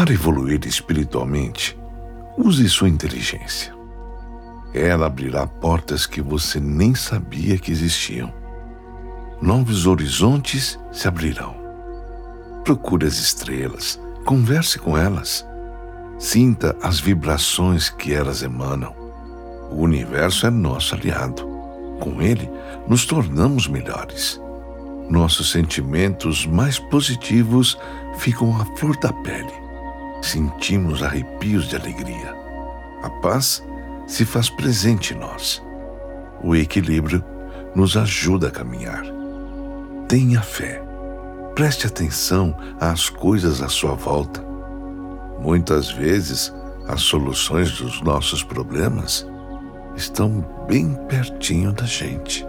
Para evoluir espiritualmente, use sua inteligência. Ela abrirá portas que você nem sabia que existiam. Novos horizontes se abrirão. Procure as estrelas, converse com elas. Sinta as vibrações que elas emanam. O universo é nosso aliado. Com ele, nos tornamos melhores. Nossos sentimentos mais positivos ficam à flor da pele. Sentimos arrepios de alegria. A paz se faz presente em nós. O equilíbrio nos ajuda a caminhar. Tenha fé. Preste atenção às coisas à sua volta. Muitas vezes, as soluções dos nossos problemas estão bem pertinho da gente.